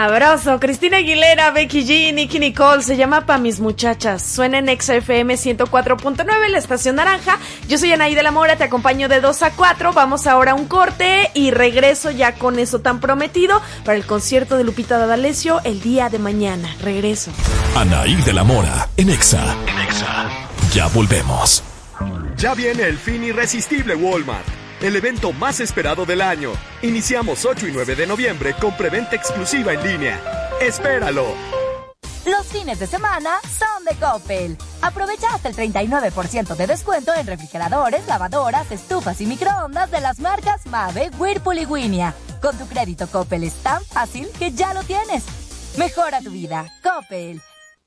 ¡Qué sabroso! Cristina Aguilera, Becky G, Nicky Nicole, se llama Pa' mis muchachas. Suena en XFM 104.9, la estación naranja. Yo soy Anaí de la Mora, te acompaño de 2 a 4. Vamos ahora a un corte y regreso ya con eso tan prometido para el concierto de Lupita D'Alessio el día de mañana. Regreso. Anaí de la Mora, en Exa. En Exa. Ya volvemos. Ya viene el fin irresistible Walmart el evento más esperado del año. Iniciamos 8 y 9 de noviembre con preventa exclusiva en línea. ¡Espéralo! Los fines de semana son de Coppel. Aprovecha hasta el 39% de descuento en refrigeradores, lavadoras, estufas y microondas de las marcas Mave, Whirlpool y Winia. Con tu crédito Coppel es tan fácil que ya lo tienes. Mejora tu vida. Coppel.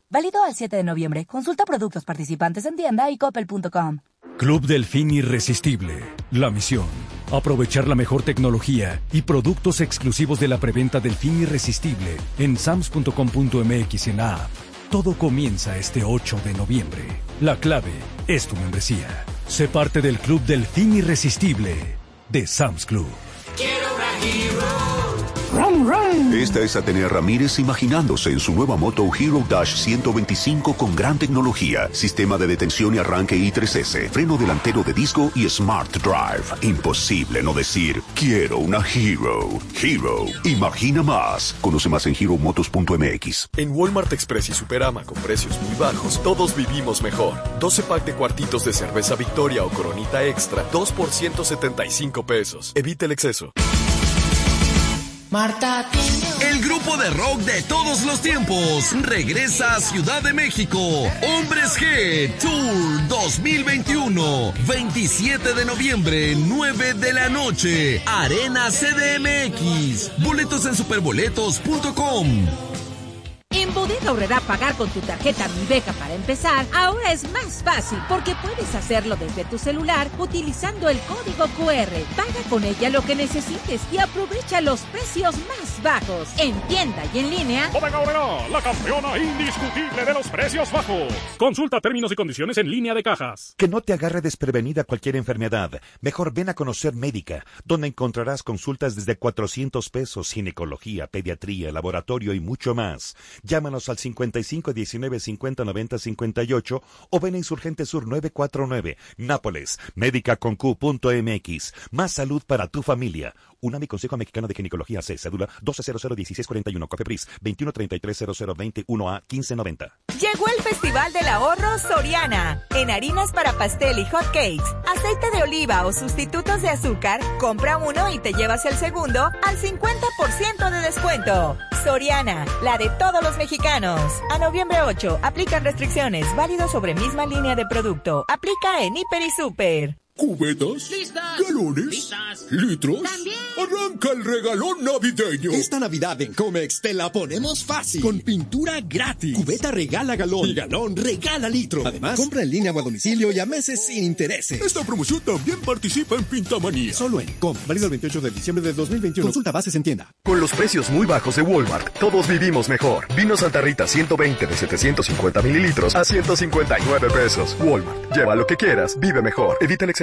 Válido al 7 de noviembre. Consulta productos participantes en tienda y coppel.com. Club Delfín Irresistible. La misión. Aprovechar la mejor tecnología y productos exclusivos de la preventa Delfín Irresistible en sams.com.mx en la app. Todo comienza este 8 de noviembre. La clave es tu membresía. Sé parte del Club Delfín Irresistible de Sams Club. Quiero una esta es Atenea Ramírez imaginándose en su nueva moto Hero Dash 125 con gran tecnología, sistema de detención y arranque i3S, freno delantero de disco y Smart Drive. Imposible no decir, quiero una Hero. Hero, imagina más. Conoce más en heromotos.mx. En Walmart Express y Superama con precios muy bajos, todos vivimos mejor. 12 pack de cuartitos de cerveza Victoria o Coronita Extra, 2 por 175 pesos. Evite el exceso. Marta El grupo de rock de todos los tiempos regresa a Ciudad de México. Hombres G Tour 2021. 27 de noviembre, 9 de la noche. Arena CDMX. Boletos en superboletos.com. Bodega Horrera pagar con tu tarjeta Mi Beca para empezar ahora es más fácil porque puedes hacerlo desde tu celular utilizando el código QR. Paga con ella lo que necesites y aprovecha los precios más bajos en tienda y en línea. Bodega Horrera, la campeona indiscutible de los precios bajos. Consulta términos y condiciones en línea de cajas. Que no te agarre desprevenida cualquier enfermedad. Mejor ven a conocer Médica, donde encontrarás consultas desde 400 pesos, ginecología, pediatría, laboratorio y mucho más. Llámanos al 55 19 50 90 58 o ven a Insurgente Sur 949, Nápoles, médicaconq.mx. Más salud para tu familia. UNAMI Consejo Mexicano de Ginecología C, cédula 12001641, Cofepris 21330021A 1590. Llegó el Festival del Ahorro Soriana. En harinas para pastel y hot cakes, aceite de oliva o sustitutos de azúcar, compra uno y te llevas el segundo al 50% de descuento. Soriana, la de todos los mexicanos. A noviembre 8, aplican restricciones, válido sobre misma línea de producto. Aplica en Hiper y Super. ¿Cubetas? ¿Listas? ¿Galones? ¿Listas? ¿Litros? ¡También! ¡Arranca el regalón navideño! Esta Navidad en Comex te la ponemos fácil. Con pintura gratis. Cubeta regala galón. Y galón regala litro. Además, compra en línea o a domicilio y a meses sin intereses. Esta promoción también participa en Pintamanía. Solo en Com. Válido el 28 de diciembre de 2021. Consulta bases en tienda. Con los precios muy bajos de Walmart, todos vivimos mejor. Vino Santa Rita 120 de 750 mililitros a 159 pesos. Walmart. Lleva lo que quieras, vive mejor. Evita el exceso.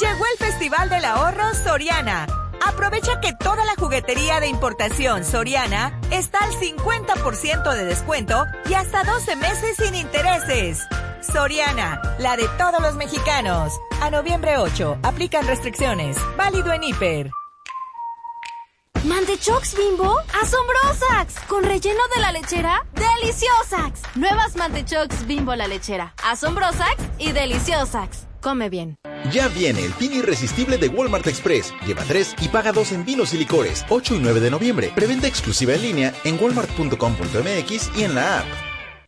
Llegó el Festival del Ahorro Soriana. Aprovecha que toda la juguetería de importación Soriana está al 50% de descuento y hasta 12 meses sin intereses. Soriana, la de todos los mexicanos. A noviembre 8, aplican restricciones. Válido en hiper. ¿Mantechox Bimbo? ¡Asombrosax! ¿Con relleno de la lechera? ¡Deliciosax! Nuevas Mantechox Bimbo la lechera. Asombrosax y Deliciosax. Come bien. Ya viene el fin irresistible de Walmart Express. Lleva tres y paga dos en vinos y licores. 8 y 9 de noviembre. Preventa exclusiva en línea en walmart.com.mx y en la app.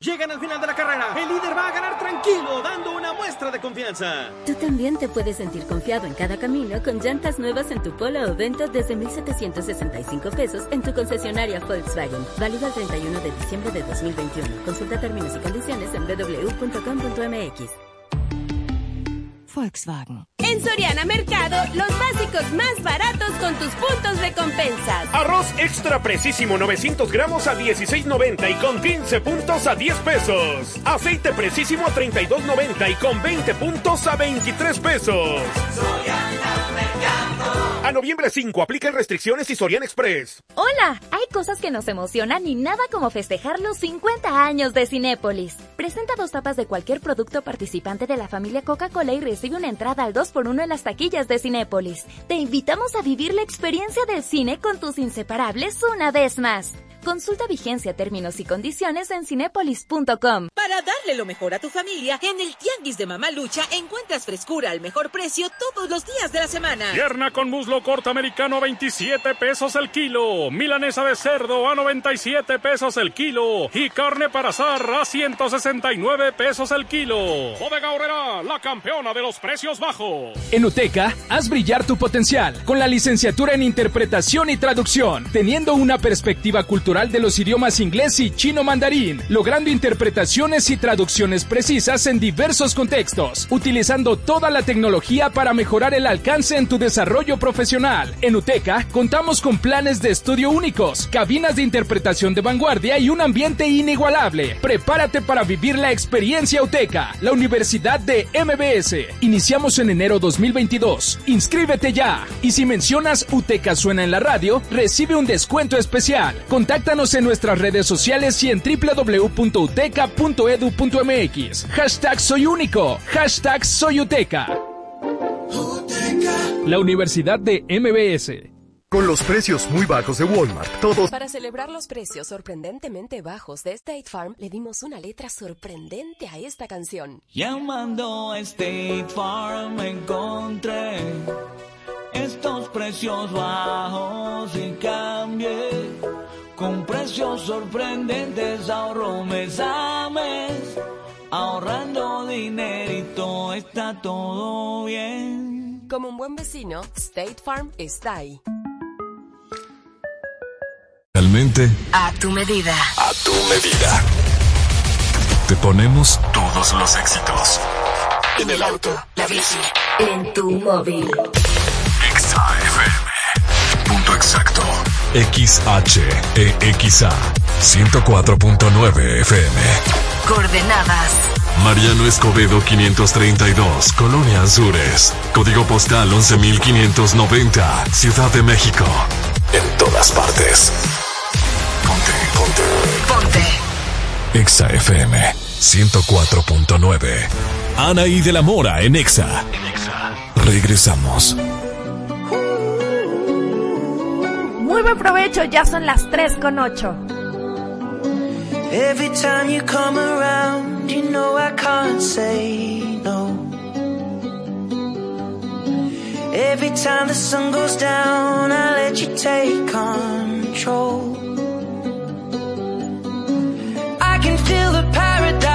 Llegan al final de la carrera. El líder va a ganar tranquilo, dando una muestra de confianza. Tú también te puedes sentir confiado en cada camino con llantas nuevas en tu Polo o Vento desde 1,765 pesos en tu concesionaria Volkswagen. Válido el 31 de diciembre de 2021. Consulta términos y condiciones en www.com.mx. Volkswagen. En Soriana Mercado, los básicos más baratos con tus puntos de compensas. Arroz extra precisísimo 900 gramos a 16.90 y con 15 puntos a 10 pesos. Aceite precisísimo a 32.90 y con 20 puntos a 23 pesos. A noviembre 5 aplican restricciones y Sorian Express. Hola, hay cosas que nos emocionan y nada como festejar los 50 años de Cinépolis. Presenta dos tapas de cualquier producto participante de la familia Coca-Cola y recibe una entrada al 2x1 en las taquillas de Cinépolis. Te invitamos a vivir la experiencia del cine con tus inseparables una vez más. Consulta vigencia, términos y condiciones en cinepolis.com. Para darle lo mejor a tu familia, en el Tianguis de Mamalucha encuentras frescura al mejor precio todos los días de la semana. Pierna con muslo corto americano a 27 pesos el kilo. Milanesa de cerdo a 97 pesos el kilo. Y carne para asar a 169 pesos el kilo. Bodega Horrera, la campeona de los precios bajos. En UTECA, haz brillar tu potencial con la licenciatura en interpretación y traducción, teniendo una perspectiva cultural de los idiomas inglés y chino mandarín, logrando interpretaciones y traducciones precisas en diversos contextos, utilizando toda la tecnología para mejorar el alcance en tu desarrollo profesional. En UTECA contamos con planes de estudio únicos, cabinas de interpretación de vanguardia y un ambiente inigualable. Prepárate para vivir la experiencia UTECA, la Universidad de MBS. Iniciamos en enero 2022. Inscríbete ya. Y si mencionas UTECA suena en la radio, recibe un descuento especial. Contacta Contáctanos en nuestras redes sociales y en www.uteca.edu.mx. Hashtag Soy Único. Hashtag Soy Uteca. La Universidad de MBS. Con los precios muy bajos de Walmart, todos... Para celebrar los precios sorprendentemente bajos de State Farm, le dimos una letra sorprendente a esta canción. Llamando a State Farm encontré estos precios bajos y cambié con precios sorprendentes ahorro mes a mes, ahorrando dinerito está todo bien. Como un buen vecino, State Farm está ahí. Realmente. A tu medida. A tu medida. Te ponemos todos los éxitos. En el auto, la bici, en tu móvil. Punto exacto. XHEXA 104.9 FM. Coordenadas. Mariano Escobedo 532, Colonia Azures. Código postal 11590, Ciudad de México. En todas partes. Ponte, ponte. Ponte. Exa FM 104.9. Anaí de la Mora en Exa. Regresamos. Muy ya son las 3 con 8. Every time you come around, you know I can't say no. Every time the sun goes down, I let you take control. I can feel the paradise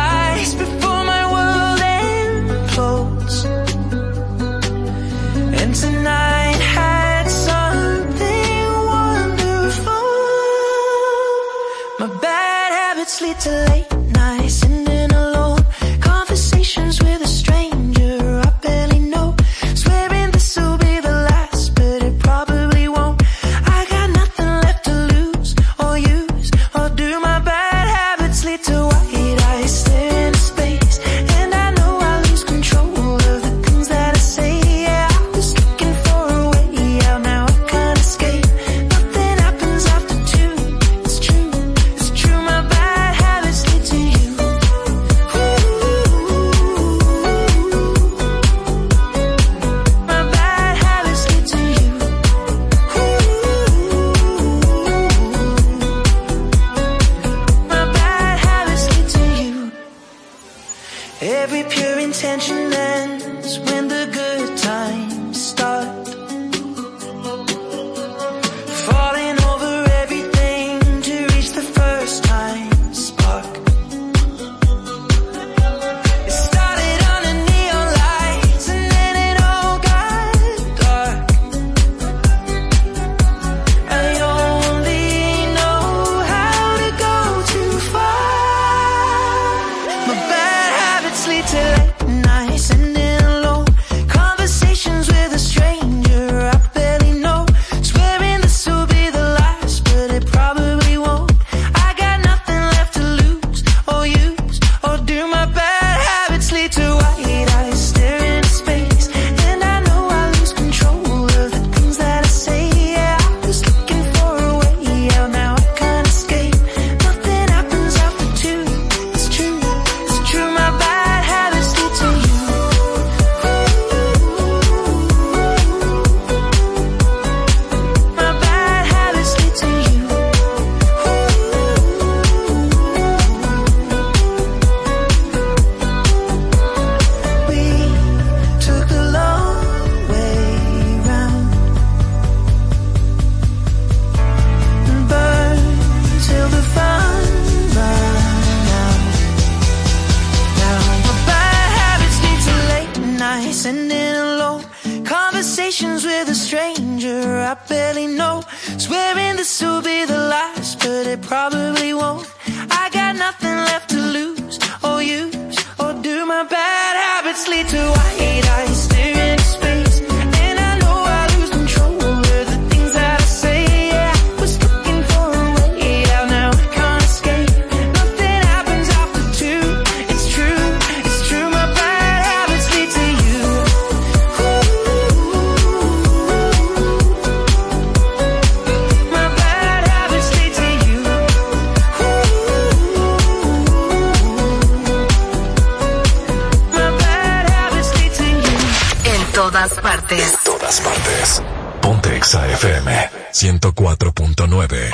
Exa FM 104.9.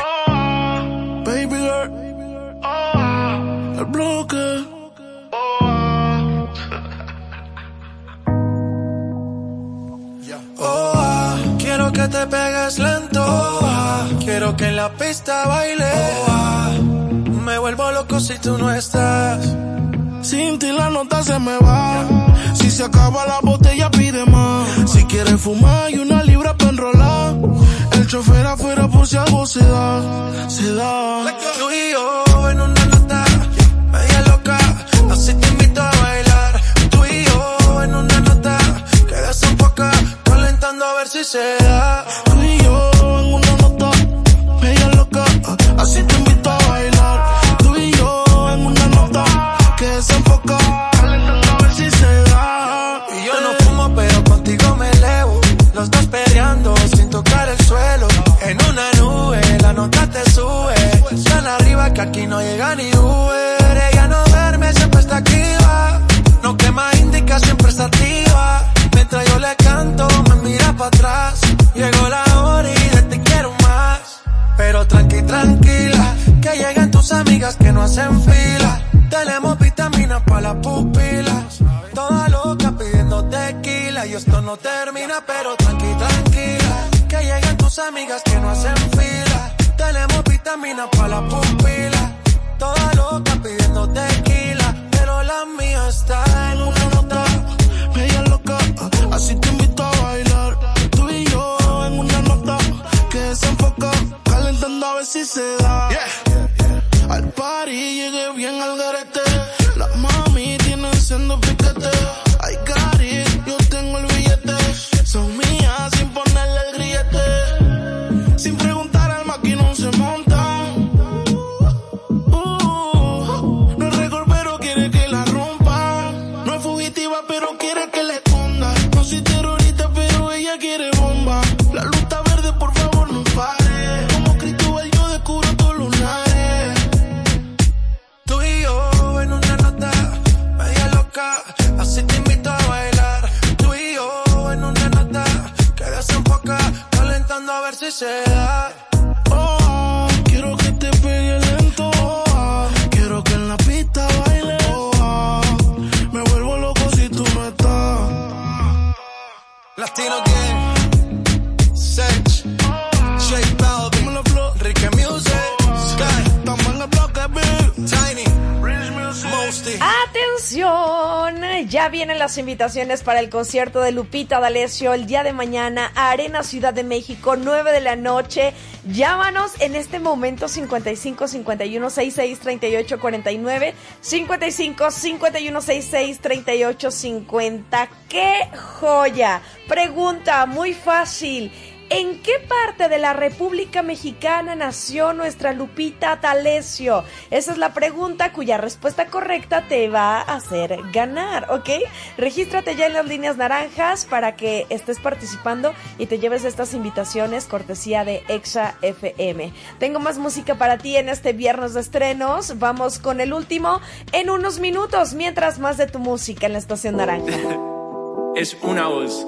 Baby girl. El bloque. Oh, ah, quiero que te pegues lento. Oh, ah, quiero que en la pista baile. Oh, ah, me vuelvo loco si tú no estás. Sin ti la nota se me va. Si se acaba la botella, pide más. Si quieres fumar, y una libra para enrolar. El chofer afuera por si algo se da. Se da. Tú y yo en una nota media loca. Así te invito a bailar. Tú y yo en una nota que desenfoca. Calentando a ver si se da. Tú y yo peleando sin tocar el suelo. En una nube, la nota te sube. Tan arriba que aquí no llega ni Uber. Ella no duerme, siempre está activa. No quema indica, siempre está activa. Mientras yo le canto, me mira para atrás. Llegó la hora y de ti quiero más. Pero tranqui, tranquila, que lleguen tus amigas que no hacen fila. Tenemos vitaminas para las pupilas. Toda loca pidiendo tequila. Esto no termina, pero tranqui, tranquila. Que lleguen tus amigas que no hacen fila. Tenemos vitaminas para las pupilas. Toda loca pidiendo tequila. Pero la mía está en una nota. Media loca, así te invito a bailar. Tú y yo en una nota que desenfoca. Calentando a ver si se da. Invitaciones para el concierto de Lupita D'Alessio el día de mañana, Arena Ciudad de México, 9 de la noche. Llámanos en este momento 55 51 66 38 49, 55 51 66 38 50. ¡Qué joya! Pregunta muy fácil. ¿En qué parte de la República Mexicana nació nuestra Lupita D'Alessio? Esa es la pregunta cuya respuesta correcta te va a hacer ganar, ¿ok? Regístrate ya en las líneas naranjas para que estés participando y te lleves estas invitaciones cortesía de Exa FM. Tengo más música para ti en este viernes de estrenos. Vamos con el último en unos minutos, mientras más de tu música en la estación naranja. es una voz.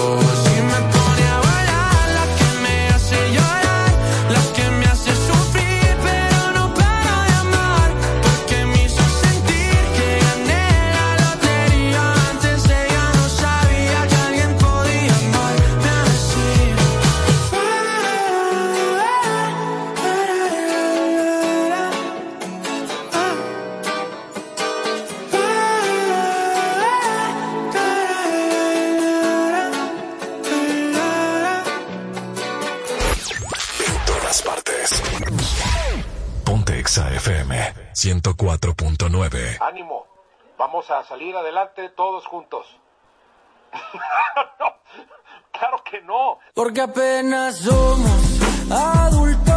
Vamos a salir adelante todos juntos. no, claro que no. Porque apenas somos adultos,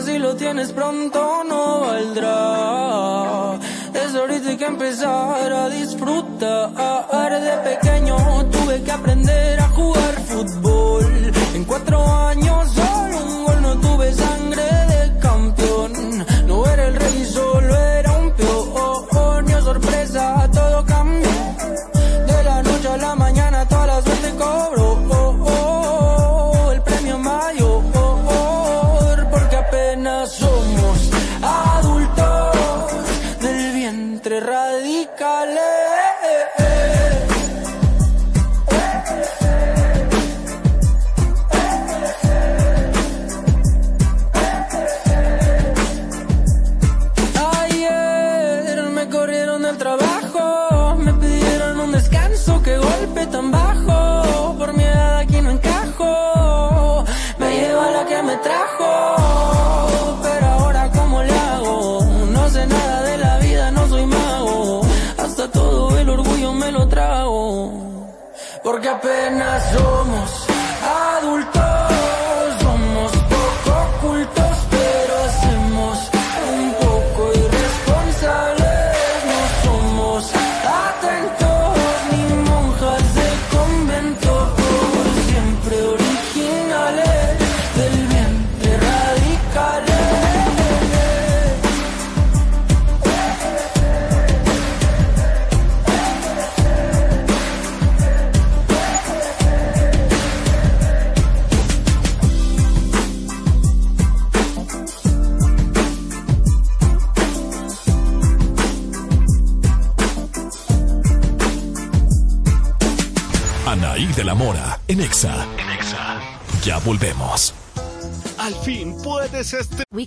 si lo tienes pronto, no valdrá. Es ahorita que empezar a disfrutar. De pequeño tuve que aprender a jugar fútbol. En cuatro años solo un gol, no tuve sangre de campeón. No era el rey, solo era un peón. Oh, sorpresa, todo porque apenas somos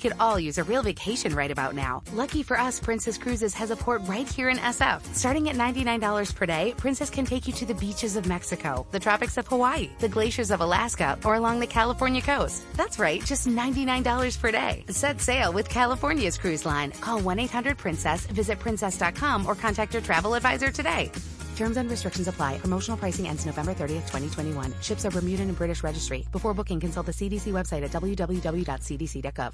could all use a real vacation right about now. Lucky for us, Princess Cruises has a port right here in SF. Starting at $99 per day, Princess can take you to the beaches of Mexico, the tropics of Hawaii, the glaciers of Alaska, or along the California coast. That's right, just $99 per day. Set sail with California's cruise line. Call 1-800-PRINCESS, visit princess.com, or contact your travel advisor today. Terms and restrictions apply. Promotional pricing ends November 30th, 2021. Ships are Bermudan and British registry. Before booking, consult the CDC website at www.cdc.gov.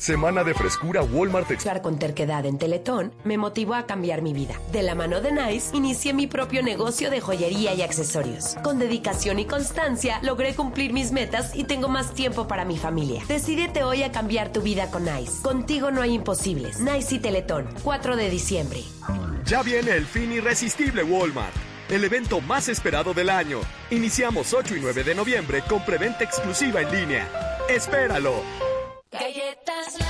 Semana de frescura Walmart Estar con terquedad en Teletón me motivó a cambiar mi vida. De la mano de Nice, inicié mi propio negocio de joyería y accesorios. Con dedicación y constancia, logré cumplir mis metas y tengo más tiempo para mi familia. Decídete hoy a cambiar tu vida con Nice. Contigo no hay imposibles. Nice y Teletón, 4 de diciembre. Ya viene el fin irresistible Walmart. El evento más esperado del año. Iniciamos 8 y 9 de noviembre con preventa exclusiva en línea. ¡Espéralo! Galletas Lara me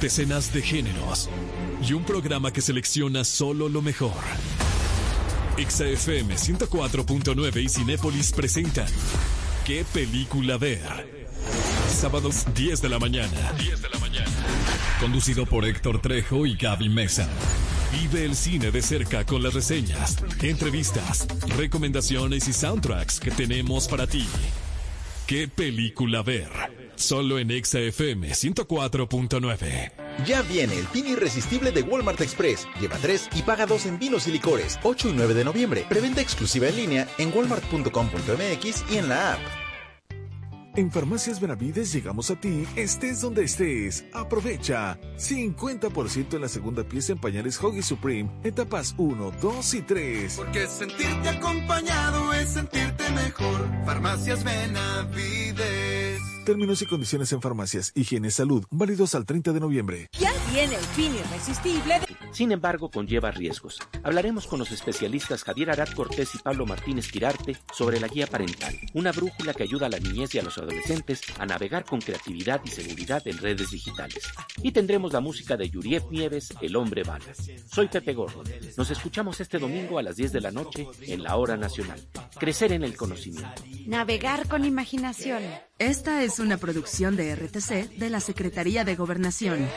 Decenas de géneros y un programa que selecciona solo lo mejor. XFM 104.9 y Cinépolis presentan ¿Qué película ver? Sábados 10 de la mañana. 10 de la mañana. Conducido por Héctor Trejo y Gaby Mesa. Vive el cine de cerca con las reseñas, entrevistas, recomendaciones y soundtracks que tenemos para ti. ¿Qué película ver? Solo en XFM 104.9. Ya viene el fin irresistible de Walmart Express. Lleva tres y paga dos en vinos y licores. 8 y 9 de noviembre. Preventa exclusiva en línea en walmart.com.mx y en la app. En Farmacias Benavides llegamos a ti, estés donde estés. Aprovecha. 50% en la segunda pieza en pañales Hoggy Supreme, etapas 1, 2 y 3. Porque sentirte acompañado es sentirte mejor. Farmacias Benavides. Términos y condiciones en farmacias, higiene, salud, válidos al 30 de noviembre. Ya viene el fin irresistible de... Sin embargo, conlleva riesgos. Hablaremos con los especialistas Javier Arad Cortés y Pablo Martínez Quirarte sobre la guía parental, una brújula que ayuda a la niñez y a los adolescentes a navegar con creatividad y seguridad en redes digitales. Y tendremos la música de Yuriev Nieves, El Hombre Bala. Soy Pepe Gordo. Nos escuchamos este domingo a las 10 de la noche en la Hora Nacional. Crecer en el conocimiento. Navegar con imaginación. Esta es una producción de RTC de la Secretaría de Gobernación.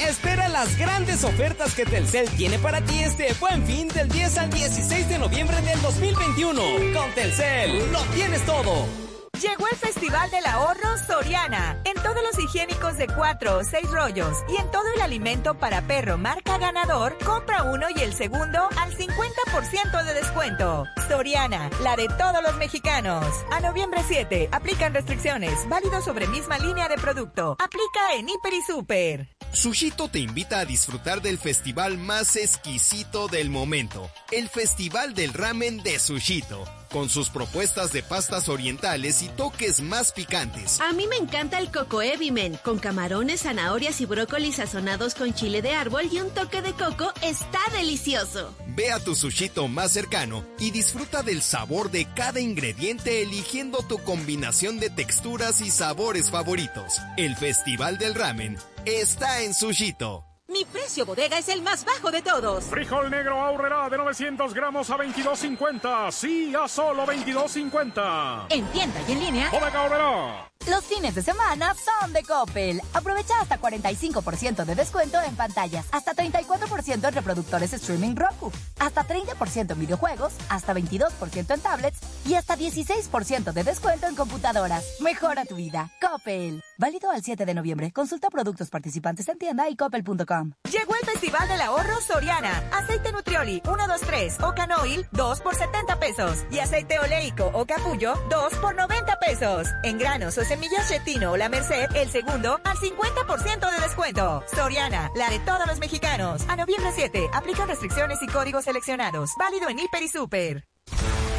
Espera las grandes ofertas que Telcel tiene para ti este buen fin del 10 al 16 de noviembre del 2021. Con Telcel, lo tienes todo. Llegó el Festival del Ahorro Soriana. En todos los higiénicos de 4 o 6 rollos y en todo el alimento para perro marca ganador, compra uno y el segundo al 50% de descuento. Soriana, la de todos los mexicanos. A noviembre 7, aplican restricciones. Válido sobre misma línea de producto. Aplica en Hiper y Super. Sushito te invita a disfrutar del festival más exquisito del momento, el Festival del Ramen de Sushito, con sus propuestas de pastas orientales y toques más picantes. A mí me encanta el Coco Evimen, con camarones, zanahorias y brócoli sazonados con chile de árbol y un toque de coco, está delicioso. Ve a tu Sushito más cercano y disfruta del sabor de cada ingrediente eligiendo tu combinación de texturas y sabores favoritos. El Festival del Ramen está en Sushito. Mi precio bodega es el más bajo de todos. Frijol negro ahorrará de 900 gramos a 22.50. Sí, a solo 22.50. En tienda y en línea. Bodega ahorrará. Los fines de semana son de Coppel. Aprovecha hasta 45% de descuento en pantallas, hasta 34% en reproductores streaming Roku, hasta 30% en videojuegos, hasta 22% en tablets y hasta 16% de descuento en computadoras. Mejora tu vida. Coppel. Válido al 7 de noviembre. Consulta productos participantes en tienda y coppel.com. Llegó el Festival del Ahorro Soriana. Aceite Nutrioli 123 o Canoil 2 por 70 pesos y aceite oleico o capullo 2 por 90 pesos. En granos o semillas Semillas Chetino o La Merced, el segundo al 50% de descuento. Soriana, la de todos los mexicanos. A noviembre 7, aplica restricciones y códigos seleccionados. Válido en Hiper y Super.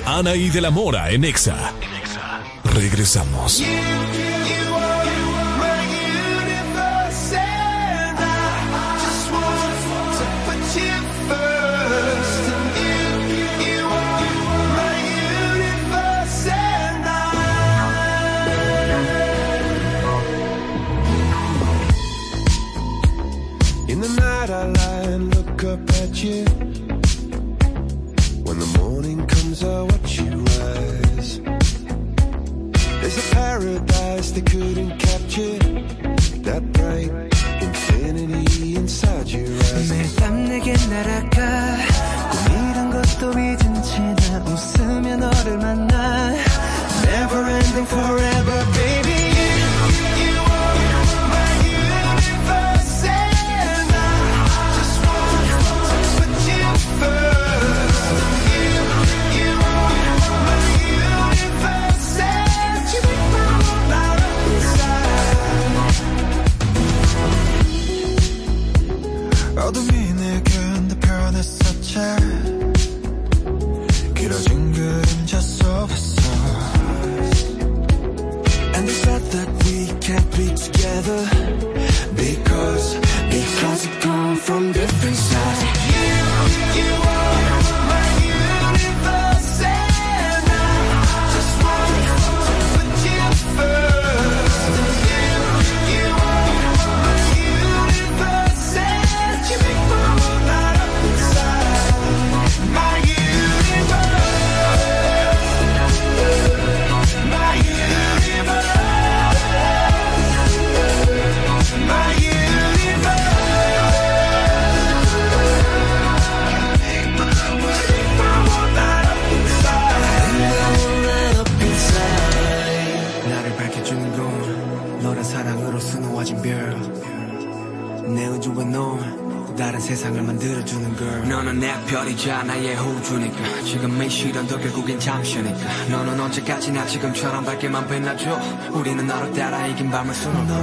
Ana y de la Mora en Exa. Regresamos. I lie and look up at you. When the morning comes, I watch you rise. There's a paradise they couldn't capture. That bright infinity inside your eyes. 매일 밤 내게 날아가. 꿈이란 것도 웃으며 너를 만나. Never ending forever. 빛나죠 우리는 나로 따라 이긴 밤을 수놓고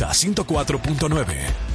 Exa 104.9.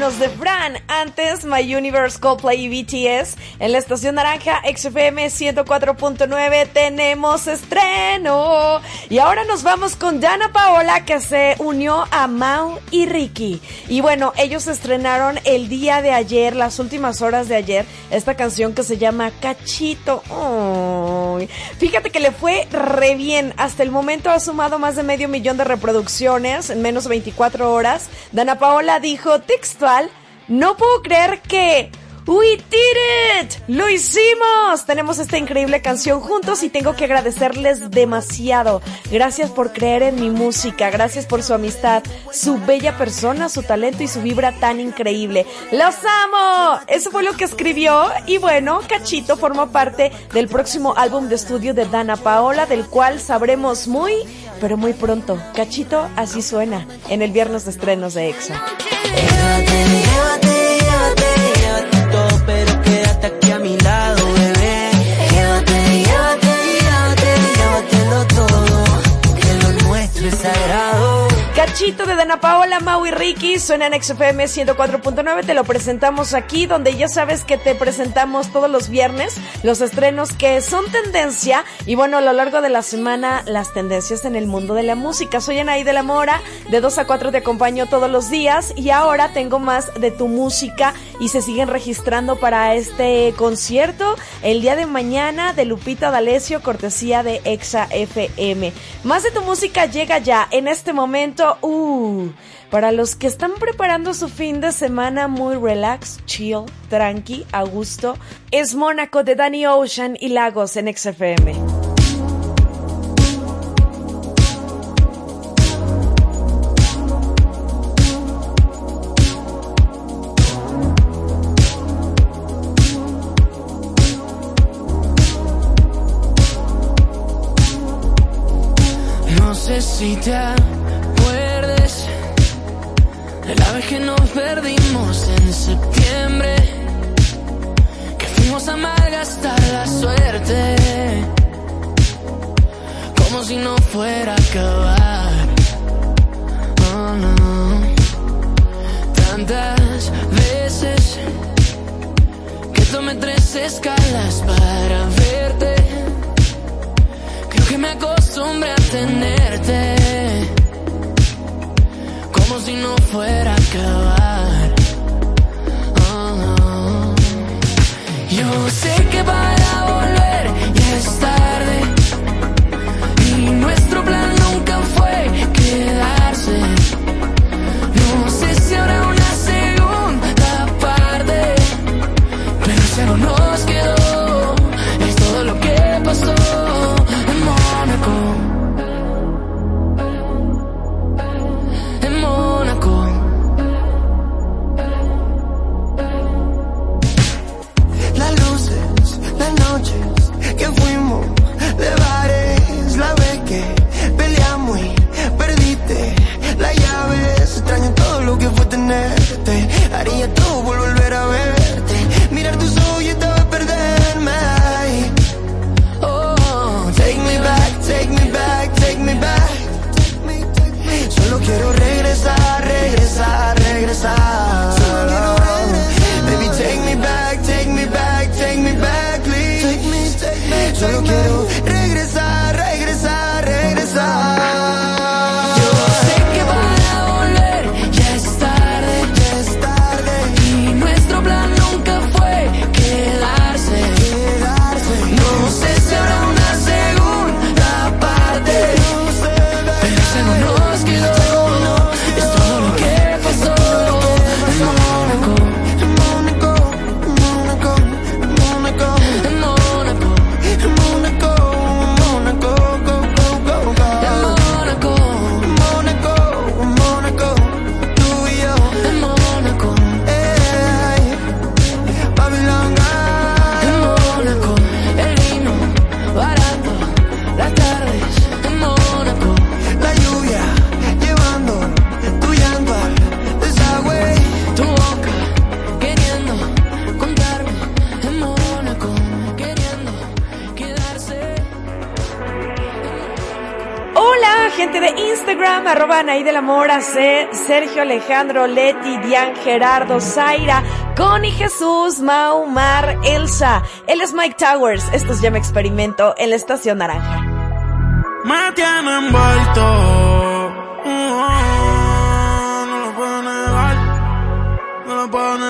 Íconos de Fran, antes My Universe, Coldplay y BTS. En la estación naranja XFM 104.9 tenemos estreno. Y ahora nos vamos con Dana Paola que se unió a Mau y Ricky. Y bueno, ellos estrenaron el día de ayer, las últimas horas de ayer, esta canción que se llama Cachito. Fíjate que le fue re bien. Hasta el momento ha sumado más de medio millón de reproducciones en menos de 24 horas. Dana Paola dijo textual, no puedo creer que... We did it! ¡Lo hicimos! Tenemos esta increíble canción juntos y tengo que agradecerles demasiado. Gracias por creer en mi música, gracias por su amistad, su bella persona, su talento y su vibra tan increíble. ¡Los amo! Eso fue lo que escribió y bueno, Cachito forma parte del próximo álbum de estudio de Dana Paola, del cual sabremos muy, pero muy pronto. Cachito así suena en el viernes de estrenos de llévate Cachito de Dana Paola, Mau y Ricky suena en XFM 104.9. Te lo presentamos aquí, donde ya sabes que te presentamos todos los viernes los estrenos que son tendencia. Y bueno, a lo largo de la semana, las tendencias en el mundo de la música. Soy Anaí de la Mora, de 2 a 4 te acompaño todos los días. Y ahora tengo más de tu música y se siguen registrando para este concierto el día de mañana de Lupita D'Alessio, cortesía de Exa FM. Más de tu música llega ya en este momento. Uh, para los que están preparando su fin de semana muy relax, chill, tranqui, a gusto, es Mónaco de Danny Ocean y Lagos en XFM. Perdimos en septiembre, que fuimos a malgastar la suerte, como si no fuera a acabar. Oh, no. Tantas veces que tomé tres escalas para verte. Creo que me acostumbré a tenerte Como si no fuera a acabar Anaí de la Mora, Sergio Alejandro, Leti, Dian, Gerardo, Zaira, Connie Jesús, Mau, Mar, Elsa. Él es Mike Towers. Esto es Me Experimento en la Estación Naranja. Me tiene envuelto. Oh, no lo puedo negar. No lo puedo negar.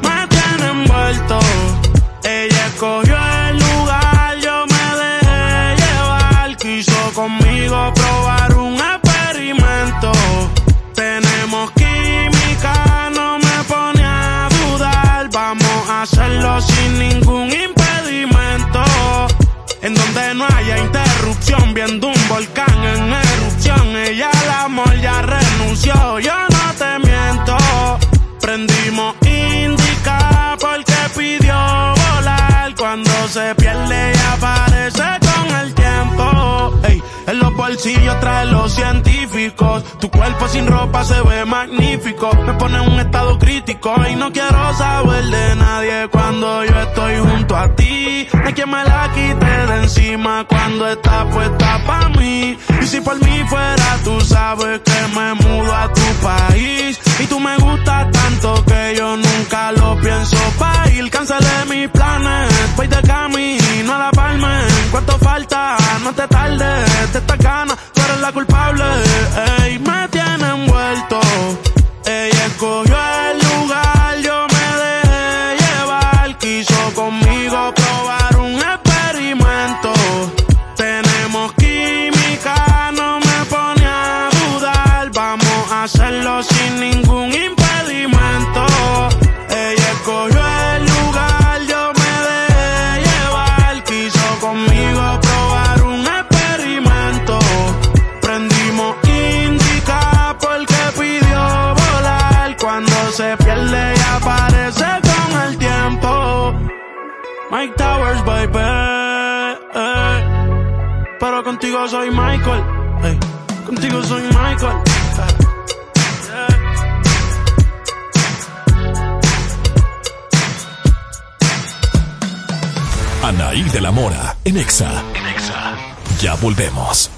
Ella escogió el lugar, yo me dejé llevar. Quiso conmigo probar bolsillos trae los científicos. Tu cuerpo sin ropa se ve magnífico. Me pone en un estado crítico y no quiero saber de nadie cuando yo estoy junto a ti. No hay quien me la quite de encima cuando está puesta pa' mí. Y si por mí fuera, tú sabes que me mudo a tu país. Y tú me gustas tanto que yo nunca lo pienso pa' ir. Cancelé mis planes, voy de camino. ¿Cuánto falta? No te tardes, de esta gana, tú eres la culpable. Ey, contigo soy Michael. eh. Contigo soy Michael. Anaí de la Mora, en Exa. Ya volvemos.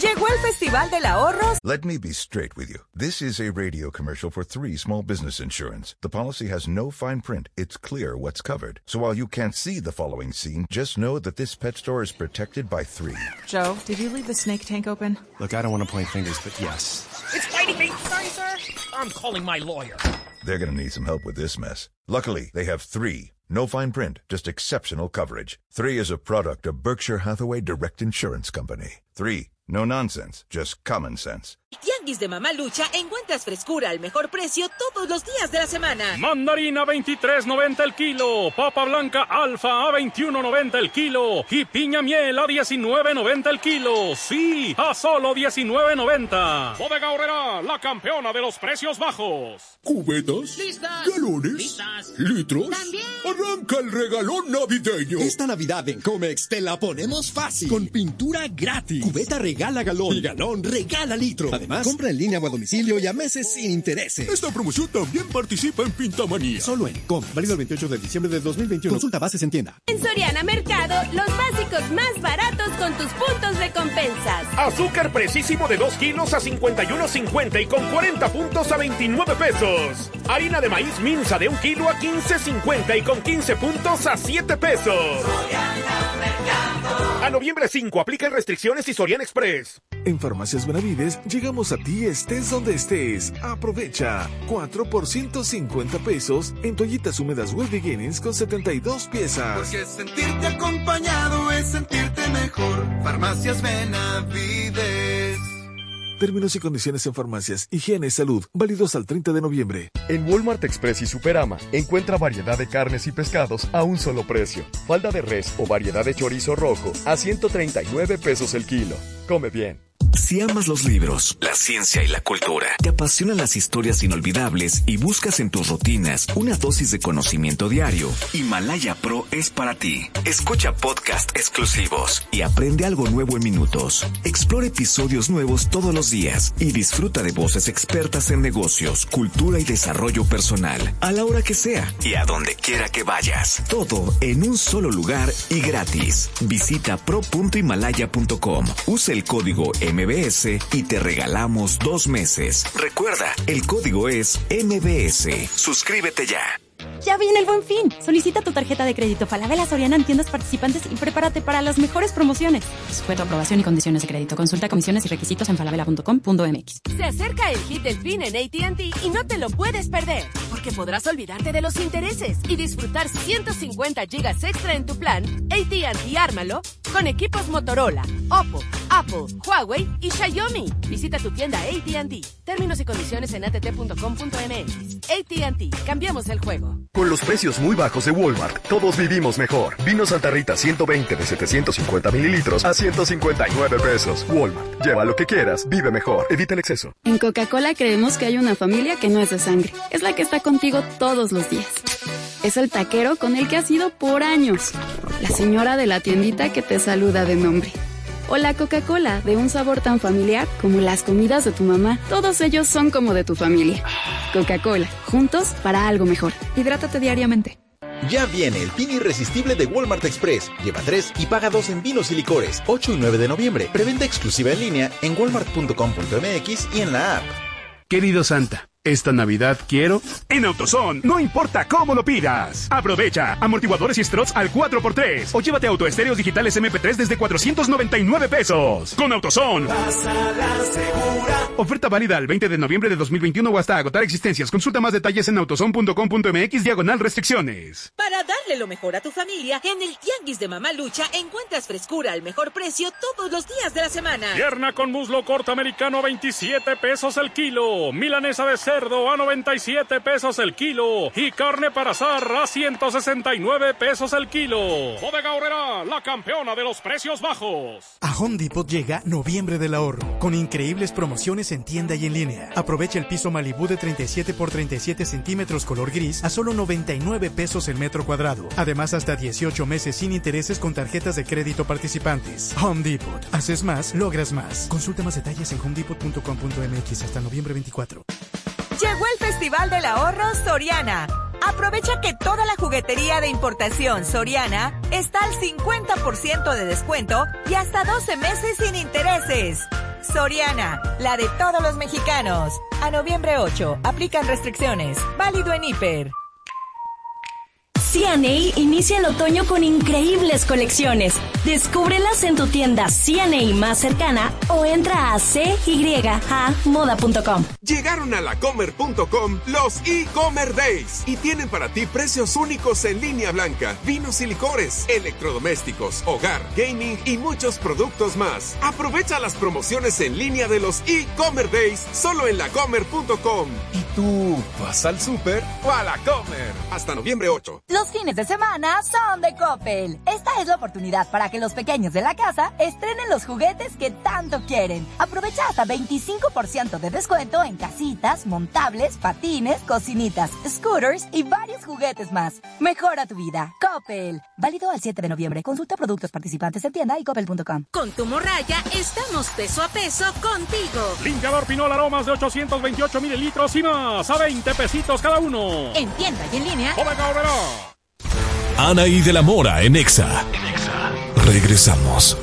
Llegó el Festival del Ahorro Let me be straight with you. This is a radio commercial for three small business insurance. The policy has no fine print. It's clear what's covered. So while you can't see the following scene, just know that this pet store is protected by three. Joe, did you leave the snake tank open? Look, I don't want to point fingers, but yes. It's biting me. Sorry, sir. I'm calling my lawyer. They're going to need some help with this mess. Luckily, they have three. No fine print, just exceptional coverage. Three is a product of Berkshire Hathaway Direct Insurance Company. Three, no nonsense, just common sense. Tianguis de Mamalucha encuentras frescura al mejor precio todos los días de la semana. Mandarina 23.90 el kilo, papa blanca alfa a 21.90 el kilo y piña miel a 19.90 el kilo. Sí, a solo 19.90. Bodega Horrera, la campeona de los precios bajos. ¿Cubetas? Listas. ¿Galones? Listas. ¿Litros? También. Arranca el regalón navideño. Esta Navidad en Comex te la ponemos fácil. Con pintura gratis. Cubeta regala galón. Y galón regala litro. Además, Compra en línea o a domicilio y a meses sin intereses. Esta promoción también participa en Pintamanía. Solo en Com, válido el 28 de diciembre de 2021. Consulta bases en tienda. En Soriana Mercado, los básicos más baratos con tus puntos recompensas. Azúcar precisísimo de 2 kilos a 51.50 y con 40 puntos a 29 pesos. Harina de maíz minza de 1 kilo a 15.50 y con 15 puntos a 7 pesos. A noviembre 5 aplican restricciones y Sorian Express. En Farmacias Benavides llegamos a ti estés donde estés. Aprovecha 4 por 150 pesos en toallitas húmedas Well Beginnings con 72 piezas. Porque sentirte acompañado es sentirte mejor. Farmacias Benavides. Términos y condiciones en farmacias, higiene y salud, válidos al 30 de noviembre. En Walmart Express y Superama, encuentra variedad de carnes y pescados a un solo precio. Falda de res o variedad de chorizo rojo a 139 pesos el kilo. Come bien. Si amas los libros, la ciencia y la cultura, te apasionan las historias inolvidables y buscas en tus rutinas una dosis de conocimiento diario, Himalaya Pro es para ti. Escucha podcast exclusivos y aprende algo nuevo en minutos. Explora episodios nuevos todos los días y disfruta de voces expertas en negocios, cultura y desarrollo personal, a la hora que sea y a donde quiera que vayas. Todo en un solo lugar y gratis. Visita pro.himalaya.com. Usa el código MBS y te regalamos dos meses. Recuerda, el código es MBS. Suscríbete ya. Ya viene el buen fin. Solicita tu tarjeta de crédito Falabella Soriana en tiendas participantes y prepárate para las mejores promociones. Sujeto a aprobación y condiciones de crédito. Consulta comisiones y requisitos en falabella.com.mx. Se acerca el hit del fin en ATT y no te lo puedes perder, porque podrás olvidarte de los intereses y disfrutar 150 gigas extra en tu plan ATT Ármalo con equipos Motorola, Oppo, Apple, Huawei y Xiaomi. Visita tu tienda ATT. Términos y condiciones en att.com.mx. ATT. Cambiamos el juego. Con los precios muy bajos de Walmart, todos vivimos mejor. Vino Santa Rita 120 de 750 mililitros a 159 pesos. Walmart. Lleva lo que quieras, vive mejor. Evita el exceso. En Coca-Cola creemos que hay una familia que no es de sangre. Es la que está contigo todos los días. Es el taquero con el que has ido por años. La señora de la tiendita que te saluda de nombre. O la Coca-Cola, de un sabor tan familiar como las comidas de tu mamá. Todos ellos son como de tu familia. Coca-Cola, juntos para algo mejor. Hidrátate diariamente. Ya viene el fin irresistible de Walmart Express. Lleva 3 y paga 2 en vinos y licores. 8 y 9 de noviembre. Preventa exclusiva en línea en walmart.com.mx y en la app. Querido Santa. Esta Navidad quiero... En AutoZone, no importa cómo lo pidas. Aprovecha amortiguadores y struts al 4x3 o llévate autoestéreos digitales MP3 desde 499 pesos. Con AutoZone. Oferta válida al 20 de noviembre de 2021 o hasta agotar existencias. Consulta más detalles en autozone.com.mx diagonal restricciones. Para darle lo mejor a tu familia, en el Tianguis de Mamá Lucha encuentras frescura al mejor precio todos los días de la semana. Pierna con muslo corto americano a 27 pesos el kilo. Milanesa de cerdo a 97 pesos el kilo. Y carne para asar a 169 pesos el kilo. Bodega Horrera, la campeona de los precios bajos. A Home Depot llega noviembre del ahorro, con increíbles promociones en tienda y en línea. Aprovecha el piso Malibu de 37 por 37 centímetros color gris a solo 99 pesos el metro cuadrado. Además, hasta 18 meses sin intereses con tarjetas de crédito participantes. Home Depot. Haces más, logras más. Consulta más detalles en homedepot.com.mx hasta noviembre 24. Llegó el Festival del Ahorro Soriana. Aprovecha que toda la juguetería de importación Soriana está al 50% de descuento y hasta 12 meses sin intereses. Soriana, la de todos los mexicanos. A noviembre 8, aplican restricciones. Válido en Hiper. CNA inicia el otoño con increíbles colecciones. Descúbrelas en tu tienda CNA más cercana o entra a cyhamoda.com. Llegaron a lacomer.com los e-comer days y tienen para ti precios únicos en línea blanca, vinos y licores, electrodomésticos, hogar, gaming y muchos productos más. Aprovecha las promociones en línea de los e-comer days solo en lacomer.com. ¿Y tú vas al súper o a la comer? Hasta noviembre 8. Los Los fines de semana son de Coppel. Esta es la oportunidad para que los pequeños de la casa estrenen los juguetes que tanto quieren. Aprovecha hasta 25% de descuento en casitas, montables, patines, cocinitas, scooters y varios juguetes más. Mejora tu vida. Coppel. Válido al 7 de noviembre. Consulta productos participantes en tienda y coppel.com. Con tu morraya estamos peso a peso contigo. Limpiador Pinol Aromas de 828 mililitros y más a 20 pesitos cada uno. En tienda y en línea. Omega Ana y de la Mora en Exa. Regresamos.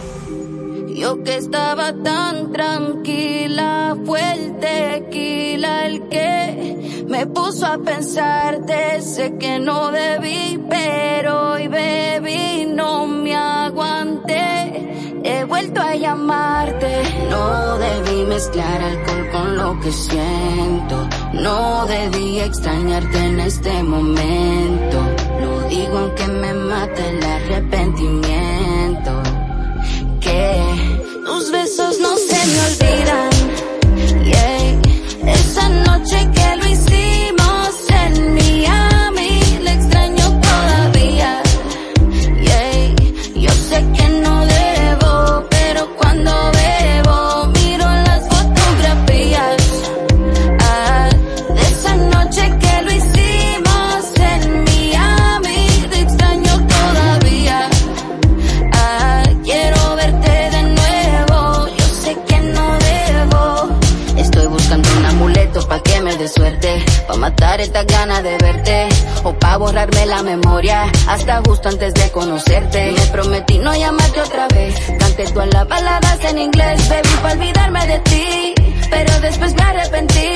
Yo que estaba tan tranquila, fue el tequila el que me puso a pensar. Sé que no debí, pero hoy bebí, no me aguanté. He vuelto a llamarte. No debí mezclar alcohol con lo que siento. No debí extrañarte en este momento. Digo aunque me mate el arrepentimiento. Que tus besos no se me olvidan. Matar estas ganas de verte, o pa' borrarme la memoria, hasta justo antes de conocerte. Me prometí no llamarte otra vez, canté todas las baladas en inglés, baby, pa' olvidarme de ti, pero después me arrepentí.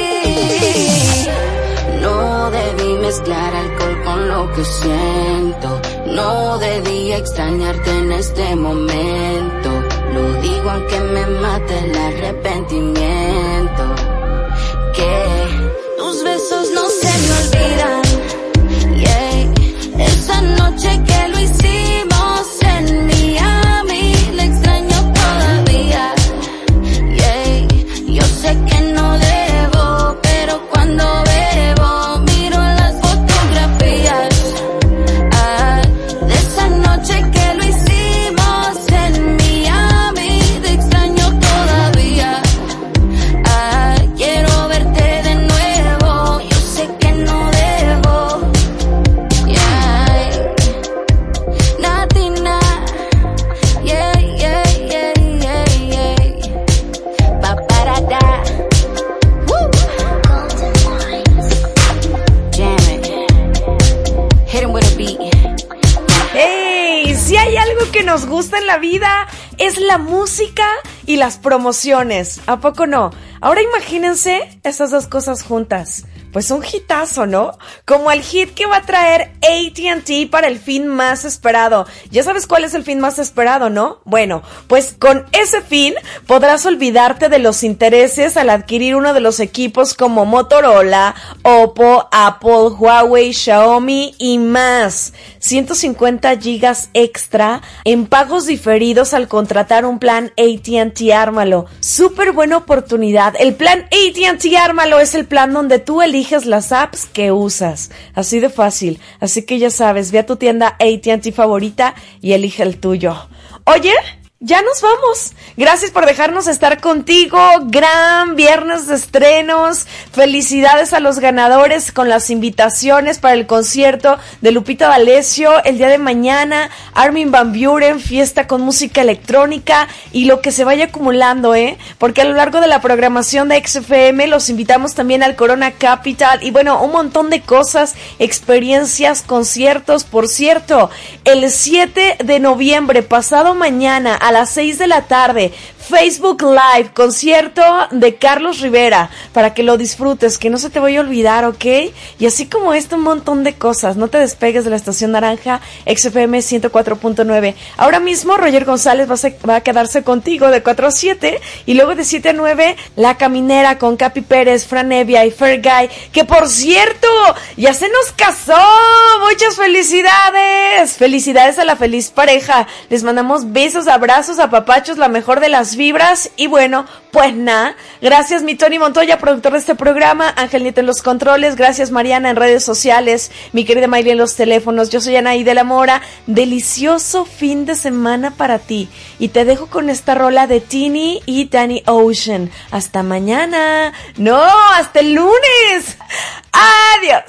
No debí mezclar alcohol con lo que siento. No debí extrañarte en este momento. Lo digo aunque me mate el arrepentimiento. Que besos no se me olvidan. Yeah. Esa noche que lo y las promociones. ¿A poco no? Ahora imagínense estas dos cosas juntas. Pues un hitazo, ¿no? Como el hit que va a traer ATT para el fin más esperado. Ya sabes cuál es el fin más esperado, ¿no? Bueno, pues con ese fin podrás olvidarte de los intereses al adquirir uno de los equipos como Motorola, Oppo, Apple, Huawei, Xiaomi y más. 150 gigas extra en pagos diferidos al contratar un plan AT&T Ármalo. Súper buena oportunidad. El plan AT&T Ármalo es el plan donde tú eliges las apps que usas. Así de fácil. Así que ya sabes, ve a tu tienda AT&T favorita y elige el tuyo. Oye, ya nos vamos. Gracias por dejarnos estar contigo. Gran viernes de estrenos. Felicidades a los ganadores con las invitaciones para el concierto de Lupita D'Alessio el día de mañana. Armin Van Buren, fiesta con música electrónica y lo que se vaya acumulando, ¿eh? Porque a lo largo de la programación de XFM los invitamos también al Corona Capital y bueno, un montón de cosas, experiencias, conciertos. Por cierto, el 7 de noviembre, pasado mañana, a las 6 de la tarde. Facebook Live, concierto de Carlos Rivera, para que lo disfrutes, que no se te vaya a olvidar, ¿ok? Y así como esto, un montón de cosas. No te despegues de la estación naranja XFM 104.9. Ahora mismo Roger González va a, quedarse contigo de 4 a 7 y luego de 7 a 9 La Caminera con Capi Pérez, Fran Evia y Fair Guy, que por cierto, ya se nos casó. Muchas felicidades. Felicidades a la feliz pareja. Les mandamos besos, abrazos, apapachos, la mejor de las vibras. Y bueno, pues nada. Gracias, mi Tony Montoya, productor de este programa. Ángel Nieto en los controles. Gracias, Mariana, en redes sociales. Mi querida Mayli en los teléfonos. Yo soy Anaí de la Mora. Delicioso fin de semana para ti. Y te dejo con esta rola de Tini y Danny Ocean. Hasta mañana. No, hasta el lunes. Adiós.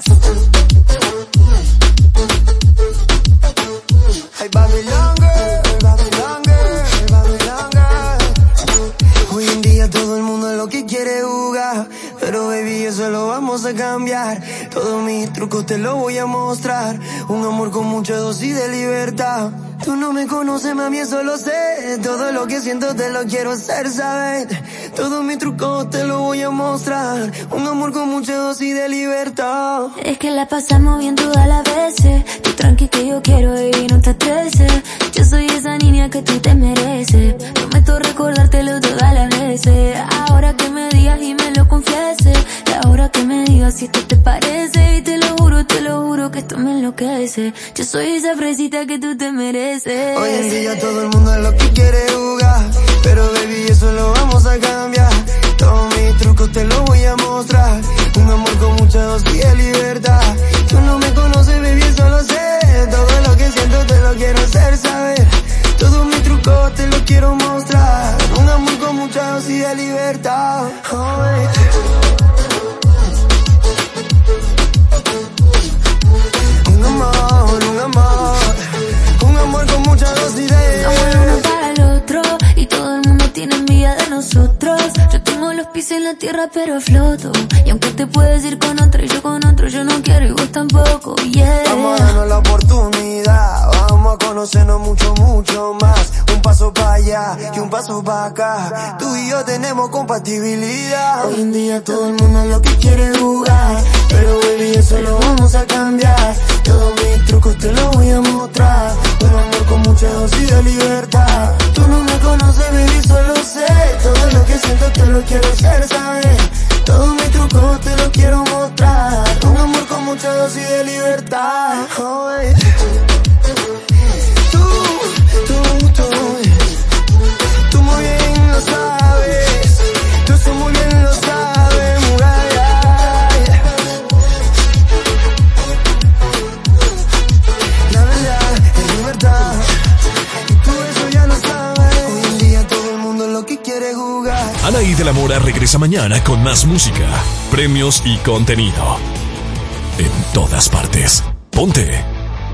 Que quiere jugar. Pero baby, eso lo vamos a cambiar. Todos mis trucos te lo voy a mostrar. Un amor con mucha dosis de libertad. Tú no me conoces, mami, eso lo sé. Todo lo que siento te lo quiero hacer saber. Todos mis trucos te lo voy a mostrar. Un amor con mucha dosis de libertad. Es que la pasamos bien todas las veces. Tú tranqui que yo quiero y no te estreses. Yo soy esa niña que tú te mereces. Prometo recordártelo todas las veces. Ahora que me digas y me lo confieses. Y ahora que me digas si esto te parece. Y te lo juro, te lo juro que esto me enloquece. Yo soy esa fresita que tú te mereces. Hoy en día todo el mundo es lo que quiere jugar. Pero baby, eso lo vamos a cambiar. Todos mis trucos te los voy a mostrar. Un amor con mucha dosis de libertad. Tú no me conoces, baby, eso lo sé. Todo lo que siento te lo quiero hacer saber. Todos mis trucos te los quiero mostrar. Un amor con mucha dosis de libertad. Un amor, un amor. Un amor con mucha Somos el uno para el otro y todo el mundo tiene envidia de nosotros. Yo tengo los pies en la tierra pero floto. Y aunque te puedes ir con otro y yo con otro, yo no quiero y vos tampoco. Yeah. Vamos a darnos la oportunidad, vamos a conocernos mucho, mucho más. Un paso para allá y un paso para acá. Tú y yo tenemos compatibilidad. Hoy en día todo el mundo lo que quiere jugar. Pero baby, eso lo vamos a cambiar. Todos mis trucos te los voy a mostrar. Un amor con mucha dosis de libertad. Tú no me conoces, baby, solo sé. Todo lo que siento te lo quiero hacer saber. Todos mis trucos te los quiero mostrar. Un amor con mucha dosis de libertad. Oh. De la Mora regresa mañana con más música, premios y contenido. En todas partes. Ponte.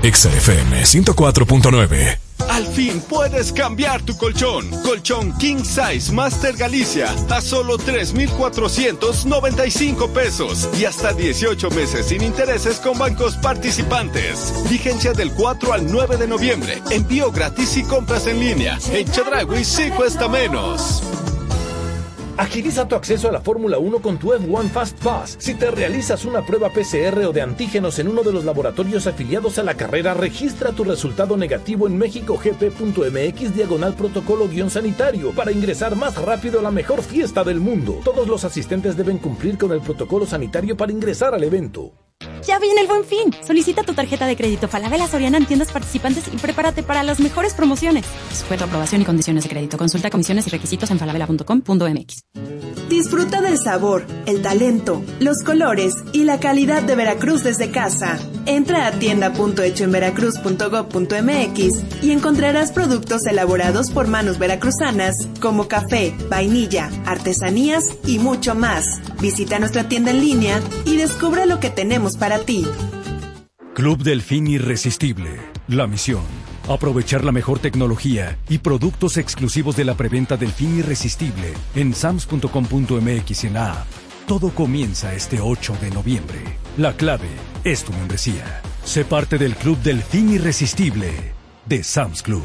Exa FM 104.9. Al fin puedes cambiar tu colchón. Colchón King Size Master Galicia a solo 3,495 pesos y hasta 18 meses sin intereses con bancos participantes. Vigencia del 4 al 9 de noviembre. Envío gratis y compras en línea. En Chedragui sí cuesta menos. Agiliza tu acceso a la Fórmula 1 con tu F1 Fast Pass. Si te realizas una prueba PCR o de antígenos en uno de los laboratorios afiliados a la carrera, registra tu resultado negativo en mexicogp.mx diagonal protocolo guion sanitario para ingresar más rápido a la mejor fiesta del mundo. Todos los asistentes deben cumplir con el protocolo sanitario para ingresar al evento. Ya viene el buen fin. Solicita tu tarjeta de crédito Falabella Soriana en tiendas participantes y prepárate para las mejores promociones. Sujeto aprobación y condiciones de crédito. Consulta comisiones y requisitos en falabella.com.mx. Disfruta del sabor, el talento, los colores y la calidad de Veracruz desde casa. Entra a tienda.hechoenveracruz.gov.mx y encontrarás productos elaborados por manos veracruzanas como café, vainilla, artesanías y mucho más. Visita nuestra tienda en línea y descubre lo que tenemos para ti. Club Delfín Irresistible. La misión. Aprovechar la mejor tecnología y productos exclusivos de la preventa Delfín Irresistible en sams.com.mx en la app. Todo comienza este 8 de noviembre. La clave es tu membresía. Sé parte del Club Delfín Irresistible de Sams Club.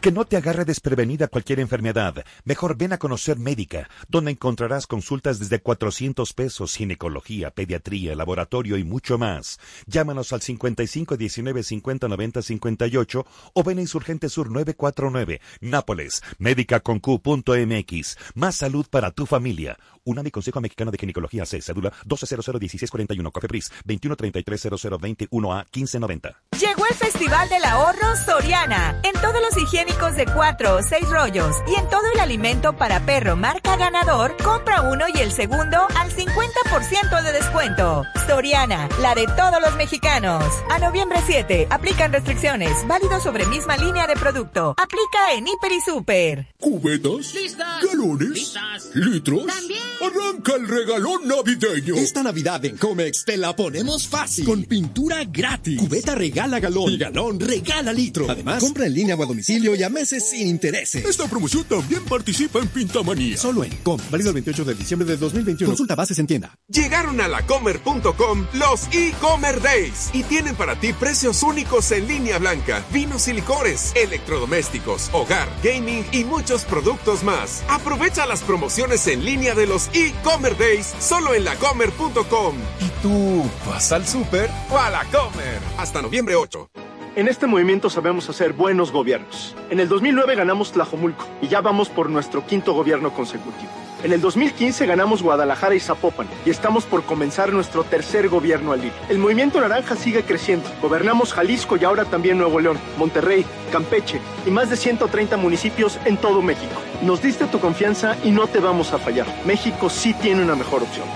Que no te agarre desprevenida cualquier enfermedad. Mejor ven a conocer Médica, donde encontrarás consultas desde 400 pesos, ginecología, pediatría, laboratorio y mucho más. Llámanos al 55 19 50 90 58 o ven a Insurgente Sur 949, Nápoles, médicaconq.mx. Más salud para tu familia. UNAMI Consejo Mexicano de Ginecología C, cédula 12001641, Cofepris 21330021A 1590. Llegó el Festival del Ahorro Soriana. En todos los higiénicos de 4 o 6 rollos y en todo el alimento para perro marca ganador, compra uno y el segundo al 50% de descuento. Soriana, la de todos los mexicanos. A noviembre 7, aplican restricciones, válido sobre misma línea de producto. Aplica en Hiper y Super. ¿Cubetas? ¿Galones? ¿Litros? También. Arranca el regalón navideño. Esta Navidad en Comex te la ponemos fácil. Con pintura gratis. Cubeta regala galón. Y galón regala litro. Además, compra en línea o a domicilio y a meses sin intereses. Esta promoción también participa en Pintamanía. Solo en Com. Válido el 28 de diciembre de 2021. Consulta bases en tienda. Llegaron a lacomer.com los e-commerce days y tienen para ti precios únicos en línea blanca, vinos y licores, electrodomésticos, hogar, gaming y muchos productos más. Aprovecha las promociones en línea de los e-commerce days solo en lacomer.com. ¿Y tú vas al súper o a la comer? Hasta noviembre 8. En este movimiento sabemos hacer buenos gobiernos. En el 2009 ganamos Tlajomulco y ya vamos por nuestro quinto gobierno consecutivo. En el 2015 ganamos Guadalajara y Zapopan y estamos por comenzar nuestro tercer gobierno al hilo. El movimiento naranja sigue creciendo. Gobernamos Jalisco y ahora también Nuevo León, Monterrey, Campeche y más de 130 municipios en todo México. Nos diste tu confianza y no te vamos a fallar. México sí tiene una mejor opción.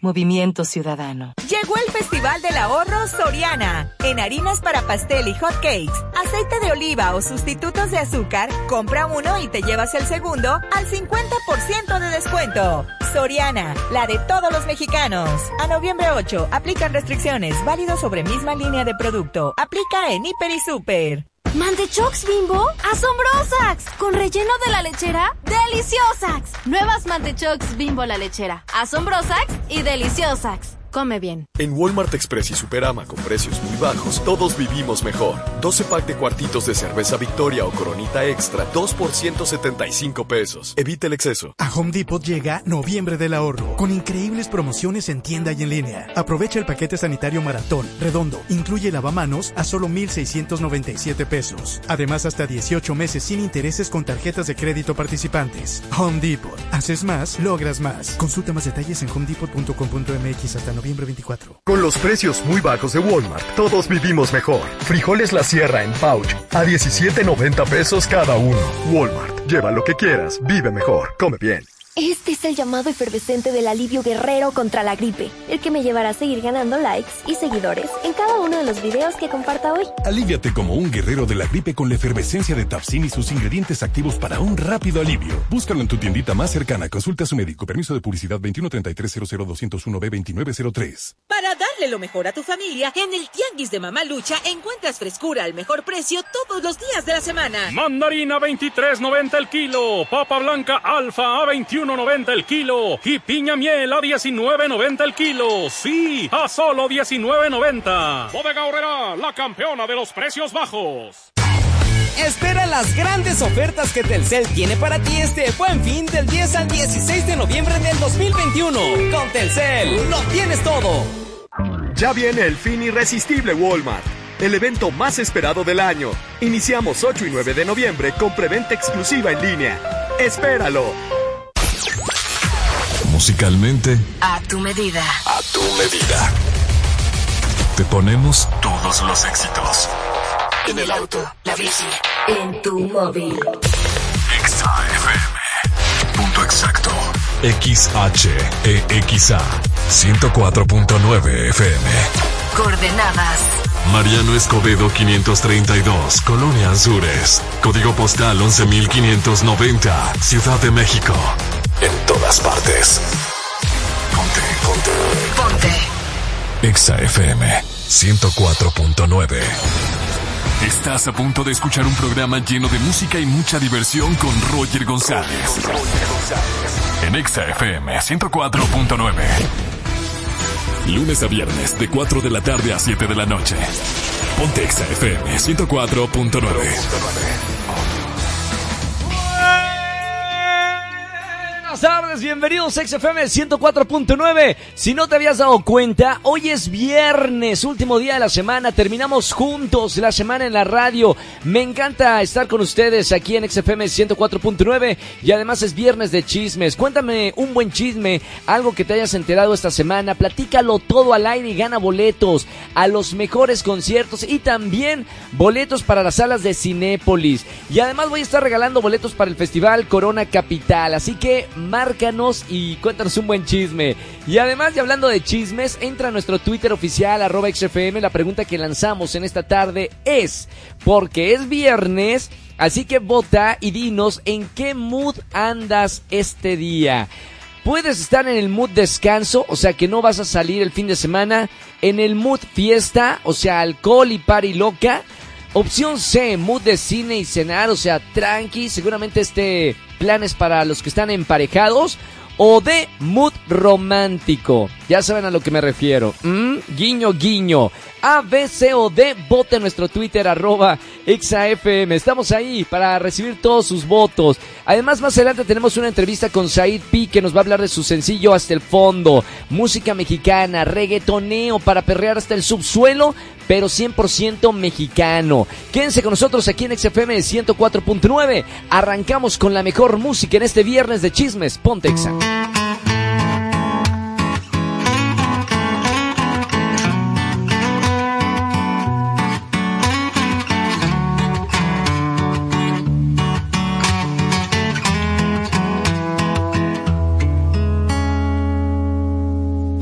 Movimiento Ciudadano. Llegó el Festival del Ahorro Soriana. En harinas para pastel y hot cakes, aceite de oliva o sustitutos de azúcar, compra uno y te llevas el segundo al 50% de descuento. Soriana, la de todos los mexicanos. A noviembre 8, aplican restricciones, válido sobre misma línea de producto. Aplica en Hiper y Super. ¿Mantechox Bimbo? ¡Asombrosax! ¿Con relleno de la lechera? ¡Deliciosax! Nuevas Mantechox Bimbo la lechera. Asombrosax y Deliciosax. Come bien. En Walmart Express y Superama con precios muy bajos, todos vivimos mejor. 12 pack de cuartitos de cerveza Victoria o Coronita Extra, 2 por 175 pesos. Evite el exceso. A Home Depot llega noviembre del ahorro, con increíbles promociones en tienda y en línea. Aprovecha el paquete sanitario maratón, redondo, incluye lavamanos a solo 1,697 pesos. Además, hasta 18 meses sin intereses con tarjetas de crédito participantes. Home Depot. Haces más, logras más. Consulta más detalles en homedepot.com.mx hasta noviembre 24. Con los precios muy bajos de Walmart, todos vivimos mejor. Frijoles La Sierra en pouch a 17.90 pesos cada uno. Walmart, lleva lo que quieras, vive mejor, come bien. Este es el llamado efervescente del alivio guerrero contra la gripe, el que me llevará a seguir ganando likes y seguidores en cada uno de los videos que comparta hoy. Aliviate como un guerrero de la gripe con la efervescencia de Tapsin y sus ingredientes activos para un rápido alivio. Búscalo en tu tiendita más cercana. Consulta a su médico. Permiso de publicidad 2133-00201B2903. Para darle lo mejor a tu familia, en el Tianguis de Mamá Lucha encuentras frescura al mejor precio todos los días de la semana. Mandarina 23.90 el kilo, papa blanca alfa a 21.90 el kilo y piña miel a 19.90 el kilo. Sí, a solo 19.90. Bodega Horrera, la campeona de los precios bajos. Espera las grandes ofertas que Telcel tiene para ti este buen fin del 10 al 16 de noviembre del 2021. Con Telcel, lo tienes todo. Ya viene el fin irresistible Walmart, el evento más esperado del año. Iniciamos 8 y 9 de noviembre con preventa exclusiva en línea. Espéralo. Musicalmente, A tu medida. a tu medida. Te ponemos todos los éxitos. En el auto, la bici, en tu móvil. Exa FM. Punto exacto. XHEXA. 104.9 FM. Coordenadas. Mariano Escobedo 532, Colonia Azures. Código postal 11590, Ciudad de México. En todas partes. Ponte, ponte. Ponte. Exa FM 104.9. Estás a punto de escuchar un programa lleno de música y mucha diversión con Roger González. En Exa FM 104.9. Lunes a viernes de 4 de la tarde a 7 de la noche. Ponte Exa FM 104.9. buenas tardes, bienvenidos a XFM 104.9. Si no te habías dado cuenta, hoy es viernes, último día de la semana, terminamos juntos la semana en la radio. Me encanta estar con ustedes aquí en XFM 104.9 y además es viernes de chismes. Cuéntame un buen chisme, algo que te hayas enterado esta semana, platícalo todo al aire y gana boletos a los mejores conciertos y también boletos para las salas de Cinépolis. Y además voy a estar regalando boletos para el Festival Corona Capital, así que márcanos y cuéntanos un buen chisme. Y además, y hablando de chismes, entra a nuestro Twitter oficial, arroba XFM. La pregunta que lanzamos en esta tarde es, porque es viernes, así que vota y dinos en qué mood andas este día. Puedes estar en el mood descanso, o sea que no vas a salir el fin de semana, en el mood fiesta, o sea alcohol y party loca. Opción C, mood de cine y cenar, o sea, tranqui, seguramente este plan es para los que están emparejados. O de mood romántico. Ya saben a lo que me refiero. ¿Mm? Guiño, guiño. A, B, C o D, vote nuestro Twitter, arroba XAFM. Estamos ahí para recibir todos sus votos. Además, más adelante tenemos una entrevista con Said P que nos va a hablar de su sencillo Hasta el Fondo. Música mexicana, reggaetoneo para perrear hasta el subsuelo, pero 100% mexicano. Quédense con nosotros aquí en XFM 104.9. Arrancamos con la mejor música en este viernes de chismes. Ponte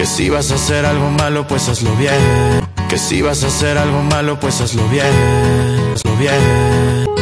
Que si vas a hacer algo malo, pues hazlo bien. Que si vas a hacer algo malo, pues hazlo bien. Hazlo bien.